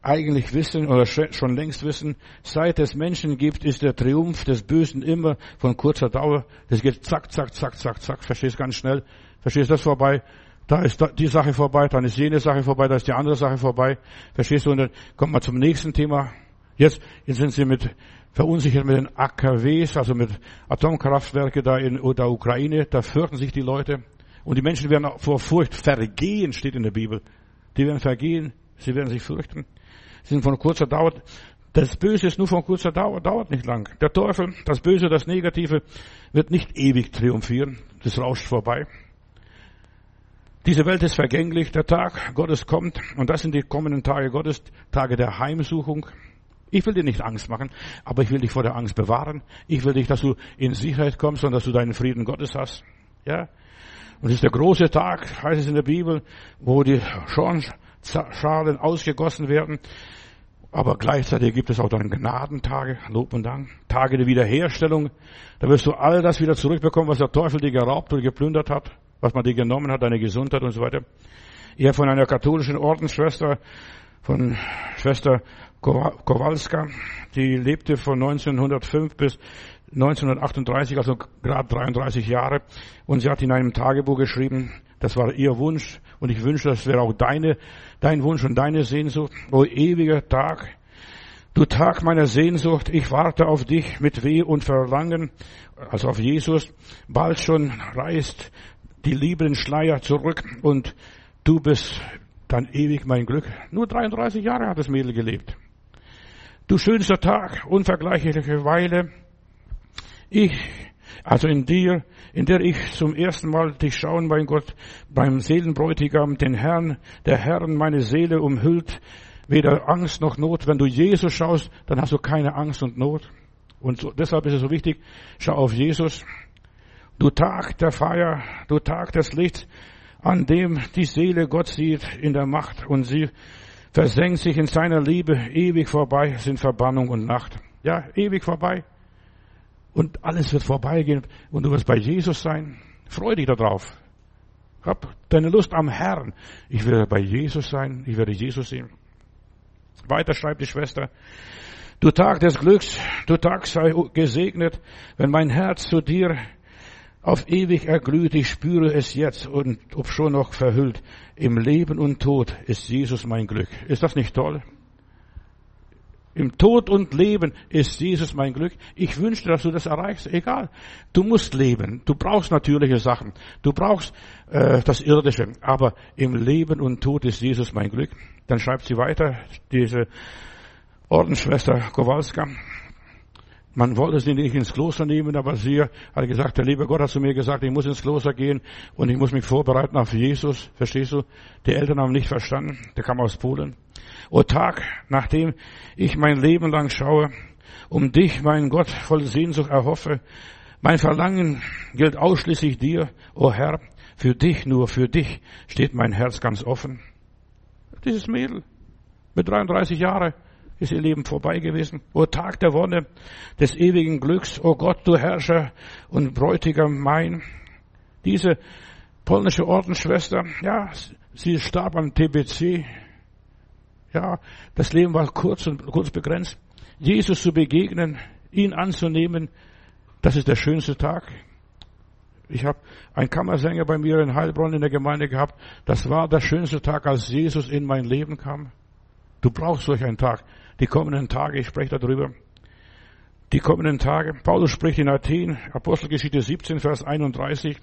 eigentlich wissen oder schon längst wissen, seit es Menschen gibt, ist der Triumph des Bösen immer von kurzer Dauer. Das geht zack, zack, zack, zack, zack, verstehst ganz schnell, verstehst das vorbei, da ist die Sache vorbei, dann ist jene Sache vorbei, da ist die andere Sache vorbei, verstehst du, und dann kommt man zum nächsten Thema. Jetzt, jetzt sind sie mit verunsichert mit den AKWs, also mit Atomkraftwerke da in der Ukraine. Da fürchten sich die Leute. Und die Menschen werden vor Furcht vergehen, steht in der Bibel. Die werden vergehen, sie werden sich fürchten. Sie sind von kurzer Dauer. Das Böse ist nur von kurzer Dauer, dauert nicht lang. Der Teufel, das Böse, das Negative, wird nicht ewig triumphieren. Das rauscht vorbei. Diese Welt ist vergänglich. Der Tag Gottes kommt. Und das sind die kommenden Tage Gottes, Tage der Heimsuchung. Ich will dir nicht Angst machen, aber ich will dich vor der Angst bewahren. Ich will dich, dass du in Sicherheit kommst und dass du deinen Frieden Gottes hast. Ja? Und es ist der große Tag, heißt es in der Bibel, wo die Schornschalen ausgegossen werden. Aber gleichzeitig gibt es auch dann Gnadentage, Lob und Dank, Tage der Wiederherstellung. Da wirst du all das wieder zurückbekommen, was der Teufel dir geraubt oder geplündert hat, was man dir genommen hat, deine Gesundheit und so weiter. Ich habe von einer katholischen Ordensschwester, von Schwester Kowalska, die lebte von 1905 bis 1938, also gerade 33 Jahre. Und sie hat in einem Tagebuch geschrieben, das war ihr Wunsch und ich wünsche, das wäre auch deine, dein Wunsch und deine Sehnsucht. O ewiger Tag, du Tag meiner Sehnsucht, ich warte auf dich mit Weh und Verlangen, also auf Jesus. Bald schon reißt die lieben Schleier zurück und du bist dann ewig mein Glück. Nur 33 Jahre hat das Mädel gelebt. Du schönster Tag, unvergleichliche Weile. Ich, also in dir, in der ich zum ersten Mal dich schauen, mein Gott, beim Seelenbräutigam, den Herrn, der Herrn meine Seele umhüllt, weder Angst noch Not. Wenn du Jesus schaust, dann hast du keine Angst und Not. Und so, deshalb ist es so wichtig, schau auf Jesus. Du Tag der Feier, du Tag des Lichts, an dem die Seele Gott sieht in der Macht und sie versenkt sich in seiner Liebe, ewig vorbei sind Verbannung und Nacht. Ja, ewig vorbei. Und alles wird vorbeigehen und du wirst bei Jesus sein. Freu dich darauf. Hab deine Lust am Herrn. Ich werde bei Jesus sein. Ich werde Jesus sehen. Weiter schreibt die Schwester. Du Tag des Glücks, du Tag sei gesegnet, wenn mein Herz zu dir auf ewig erglüht, ich spüre es jetzt und ob schon noch verhüllt. Im Leben und Tod ist Jesus mein Glück. Ist das nicht toll? Im Tod und Leben ist Jesus mein Glück. Ich wünsche, dass du das erreichst. Egal. Du musst leben. Du brauchst natürliche Sachen. Du brauchst äh, das Irdische. Aber im Leben und Tod ist Jesus mein Glück. Dann schreibt sie weiter, diese Ordensschwester Kowalska. Man wollte sie nicht ins Kloster nehmen, aber sie hat gesagt, der liebe Gott hat zu mir gesagt, ich muss ins Kloster gehen und ich muss mich vorbereiten auf Jesus. Verstehst du? Die Eltern haben nicht verstanden. Der kam aus Polen. O Tag, nachdem ich mein Leben lang schaue, um dich, mein Gott, voll Sehnsucht erhoffe, mein Verlangen gilt ausschließlich dir, o Herr. Für dich, nur für dich steht mein Herz ganz offen. Dieses Mädel mit 33 Jahren ist ihr Leben vorbei gewesen. O Tag der Wonne, des ewigen Glücks, o Gott, du Herrscher und Bräutigam mein. Diese polnische Ordensschwester, ja, sie starb am TBC. Ja, das Leben war kurz und kurz begrenzt. Jesus zu begegnen, ihn anzunehmen, das ist der schönste Tag. Ich habe einen Kammersänger bei mir in Heilbronn in der Gemeinde gehabt. Das war der schönste Tag, als Jesus in mein Leben kam. Du brauchst solch einen Tag. Die kommenden Tage, ich spreche darüber. Die kommenden Tage. Paulus spricht in Athen, Apostelgeschichte 17, Vers 31.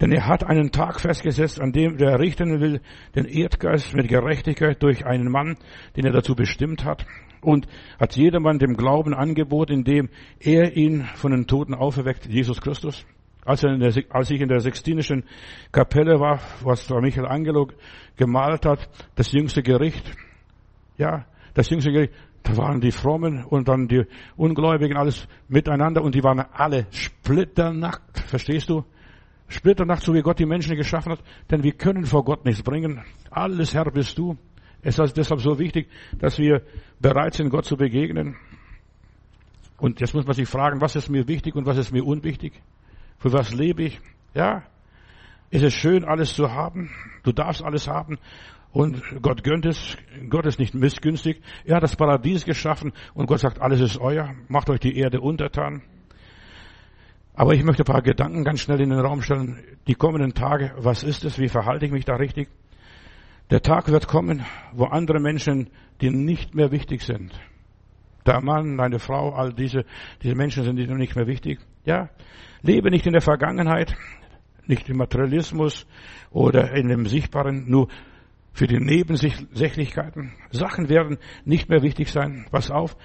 Denn er hat einen Tag festgesetzt, an dem er richten will, den Erdgeist mit Gerechtigkeit durch einen Mann, den er dazu bestimmt hat. Und hat jedermann dem Glauben angeboten, indem er ihn von den Toten auferweckt, Jesus Christus. Als, der, als, ich in der Sextinischen Kapelle war, was Michelangelo gemalt hat, das jüngste Gericht, ja, das jüngste Gericht, da waren die Frommen und dann die Ungläubigen alles miteinander und die waren alle splitternackt, verstehst du? Splitternackt, so wie Gott die Menschen geschaffen hat, denn wir können vor Gott nichts bringen. Alles Herr bist du. Es ist deshalb so wichtig, dass wir bereit sind, Gott zu begegnen. Und jetzt muss man sich fragen, was ist mir wichtig und was ist mir unwichtig? Für was lebe ich? Ja. Ist es schön, alles zu haben? Du darfst alles haben. Und Gott gönnt es. Gott ist nicht missgünstig. Er hat das Paradies geschaffen und Gott sagt, alles ist euer. Macht euch die Erde untertan. Aber ich möchte ein paar Gedanken ganz schnell in den Raum stellen. Die kommenden Tage, was ist es? Wie verhalte ich mich da richtig? Der Tag wird kommen, wo andere Menschen, die nicht mehr wichtig sind. Der Mann, deine Frau, all diese, diese Menschen sind nicht mehr wichtig. Ja, Lebe nicht in der Vergangenheit, nicht im Materialismus oder in dem Sichtbaren, nur für die Nebensächlichkeiten. Sachen werden nicht mehr wichtig sein. Pass auf,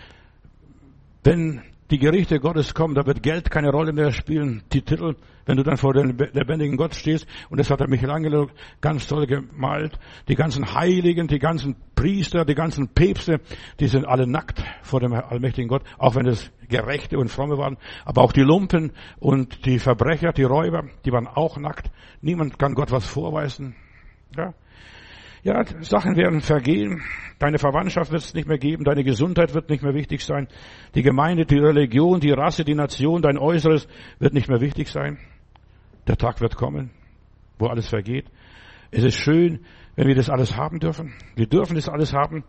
wenn die Gerichte Gottes kommen, da wird Geld keine Rolle mehr spielen. Die Titel, wenn du dann vor dem lebendigen Gott stehst, und das hat der Michelangelo ganz toll gemalt, die ganzen Heiligen, die ganzen Priester, die ganzen Päpste, die sind alle nackt vor dem allmächtigen Gott, auch wenn es Gerechte und Fromme waren, aber auch die Lumpen und die Verbrecher, die Räuber, die waren auch nackt. Niemand kann Gott was vorweisen. Ja, ja, Sachen werden vergehen. Deine Verwandtschaft wird es nicht mehr geben. Deine Gesundheit wird nicht mehr wichtig sein. Die Gemeinde, die Religion, die Rasse, die Nation, dein Äußeres wird nicht mehr wichtig sein. Der Tag wird kommen, wo alles vergeht. Es ist schön, wenn wir das alles haben dürfen. Wir dürfen das alles haben.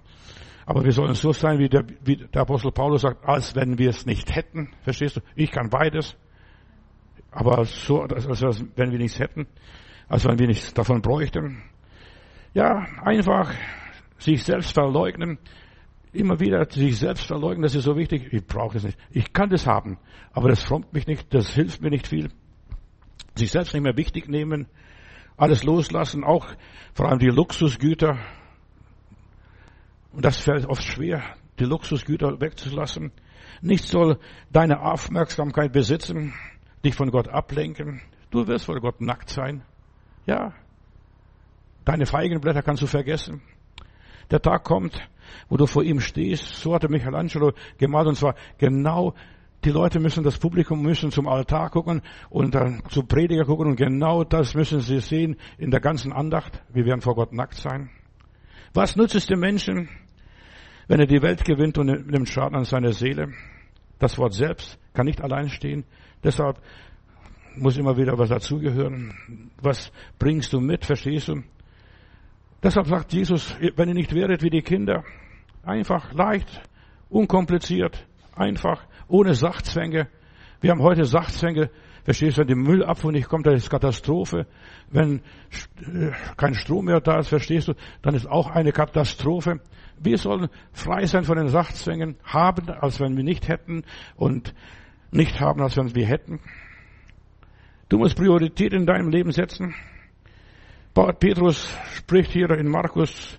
Aber wir sollen so sein, wie der, wie der Apostel Paulus sagt, als wenn wir es nicht hätten. Verstehst du? Ich kann beides. Aber so, als, als wenn wir nichts hätten. Als wenn wir nichts davon bräuchten. Ja, einfach sich selbst verleugnen. Immer wieder sich selbst verleugnen, das ist so wichtig. Ich brauche das nicht. Ich kann das haben, aber das frommt mich nicht, das hilft mir nicht viel. Sich selbst nicht mehr wichtig nehmen, alles loslassen, auch vor allem die Luxusgüter. Und das fällt oft schwer, die Luxusgüter wegzulassen. Nichts soll deine Aufmerksamkeit besitzen, dich von Gott ablenken. Du wirst vor Gott nackt sein. Ja, Deine Feigenblätter kannst du vergessen. Der Tag kommt, wo du vor ihm stehst. So hatte Michelangelo gemalt und zwar genau die Leute müssen, das Publikum müssen zum Altar gucken und dann zum Prediger gucken und genau das müssen sie sehen in der ganzen Andacht. Wir werden vor Gott nackt sein. Was nützt es dem Menschen, wenn er die Welt gewinnt und nimmt Schaden an seiner Seele? Das Wort selbst kann nicht allein stehen. Deshalb muss immer wieder was dazugehören. Was bringst du mit, verstehst du? Deshalb sagt Jesus, wenn ihr nicht wäret wie die Kinder, einfach leicht Unkompliziert, einfach, ohne Sachzwänge. Wir haben heute Sachzwänge. Verstehst du, wenn die Müllabfuhr nicht kommt, dann ist Katastrophe. Wenn äh, kein Strom mehr da ist, verstehst du, dann ist auch eine Katastrophe. Wir sollen frei sein von den Sachzwängen, haben, als wenn wir nicht hätten und nicht haben, als wenn wir hätten. Du musst Priorität in deinem Leben setzen. Petrus spricht hier in Markus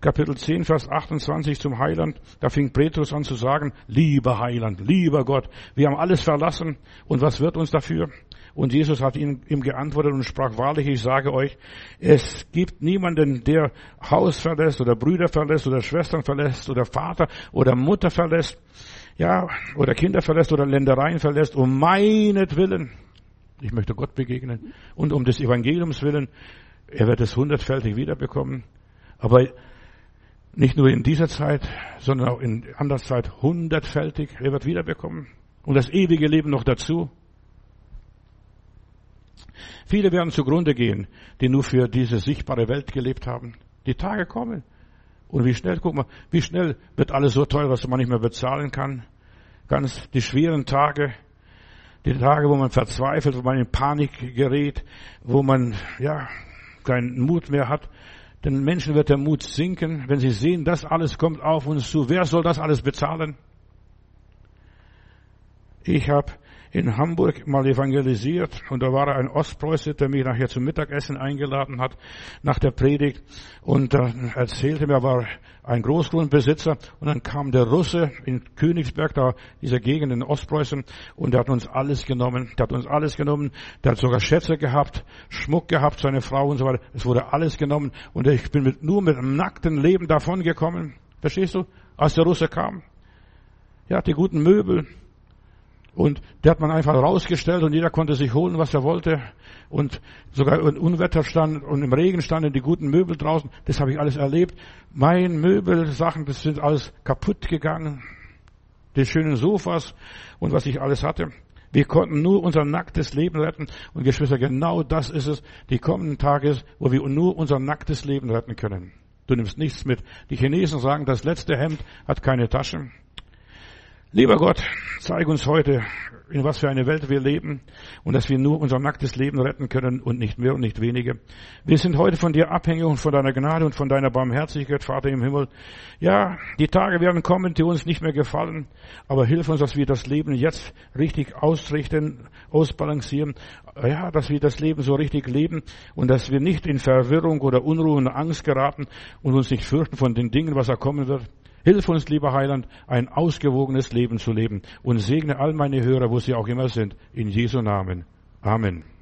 Kapitel 10, Vers 28 zum Heiland. Da fing Petrus an zu sagen, lieber Heiland, lieber Gott, wir haben alles verlassen und was wird uns dafür? Und Jesus hat ihm, ihm geantwortet und sprach, wahrlich, ich sage euch, es gibt niemanden, der Haus verlässt oder Brüder verlässt oder Schwestern verlässt oder Vater oder Mutter verlässt, ja, oder Kinder verlässt oder Ländereien verlässt, um meinetwillen. Ich möchte Gott begegnen und um des Evangeliums willen. Er wird es hundertfältig wiederbekommen. Aber nicht nur in dieser Zeit, sondern auch in anderer Zeit hundertfältig. Er wird wiederbekommen. Und das ewige Leben noch dazu. Viele werden zugrunde gehen, die nur für diese sichtbare Welt gelebt haben. Die Tage kommen. Und wie schnell, guck mal, wie schnell wird alles so teuer, was man nicht mehr bezahlen kann. Ganz die schweren Tage, die Tage, wo man verzweifelt, wo man in Panik gerät, wo man, ja, keinen Mut mehr hat. Den Menschen wird der Mut sinken, wenn sie sehen, das alles kommt auf uns zu. Wer soll das alles bezahlen? Ich habe in Hamburg mal evangelisiert. Und da war ein Ostpreuße, der mich nachher zum Mittagessen eingeladen hat nach der Predigt. Und da erzählte mir, er war ein Großgrundbesitzer. Und dann kam der Russe in Königsberg, da dieser Gegend in Ostpreußen. Und der hat uns alles genommen, der hat uns alles genommen, der hat sogar Schätze gehabt, Schmuck gehabt, seine Frau und so weiter, es wurde alles genommen. Und ich bin mit, nur mit einem nackten Leben davon gekommen, verstehst du, als der Russe kam. Ja, die guten Möbel, und der hat man einfach rausgestellt und jeder konnte sich holen, was er wollte. Und sogar in Unwetter stand und im Regen standen die guten Möbel draußen. Das habe ich alles erlebt. Mein Möbelsachen, das sind alles kaputt gegangen. Die schönen Sofas und was ich alles hatte. Wir konnten nur unser nacktes Leben retten. Und Geschwister, genau das ist es, die kommenden Tage, wo wir nur unser nacktes Leben retten können. Du nimmst nichts mit. Die Chinesen sagen, das letzte Hemd hat keine Tasche. Lieber Gott, zeig uns heute, in was für eine Welt wir leben und dass wir nur unser nacktes Leben retten können und nicht mehr und nicht weniger. Wir sind heute von dir abhängig und von deiner Gnade und von deiner Barmherzigkeit, Vater im Himmel. Ja, die Tage werden kommen, die uns nicht mehr gefallen, aber hilf uns, dass wir das Leben jetzt richtig ausrichten, ausbalancieren. Ja, dass wir das Leben so richtig leben und dass wir nicht in Verwirrung oder Unruhe und Angst geraten und uns nicht fürchten von den Dingen, was da kommen wird. Hilf uns, lieber Heiland, ein ausgewogenes Leben zu leben und segne all meine Hörer, wo sie auch immer sind, in Jesu Namen. Amen.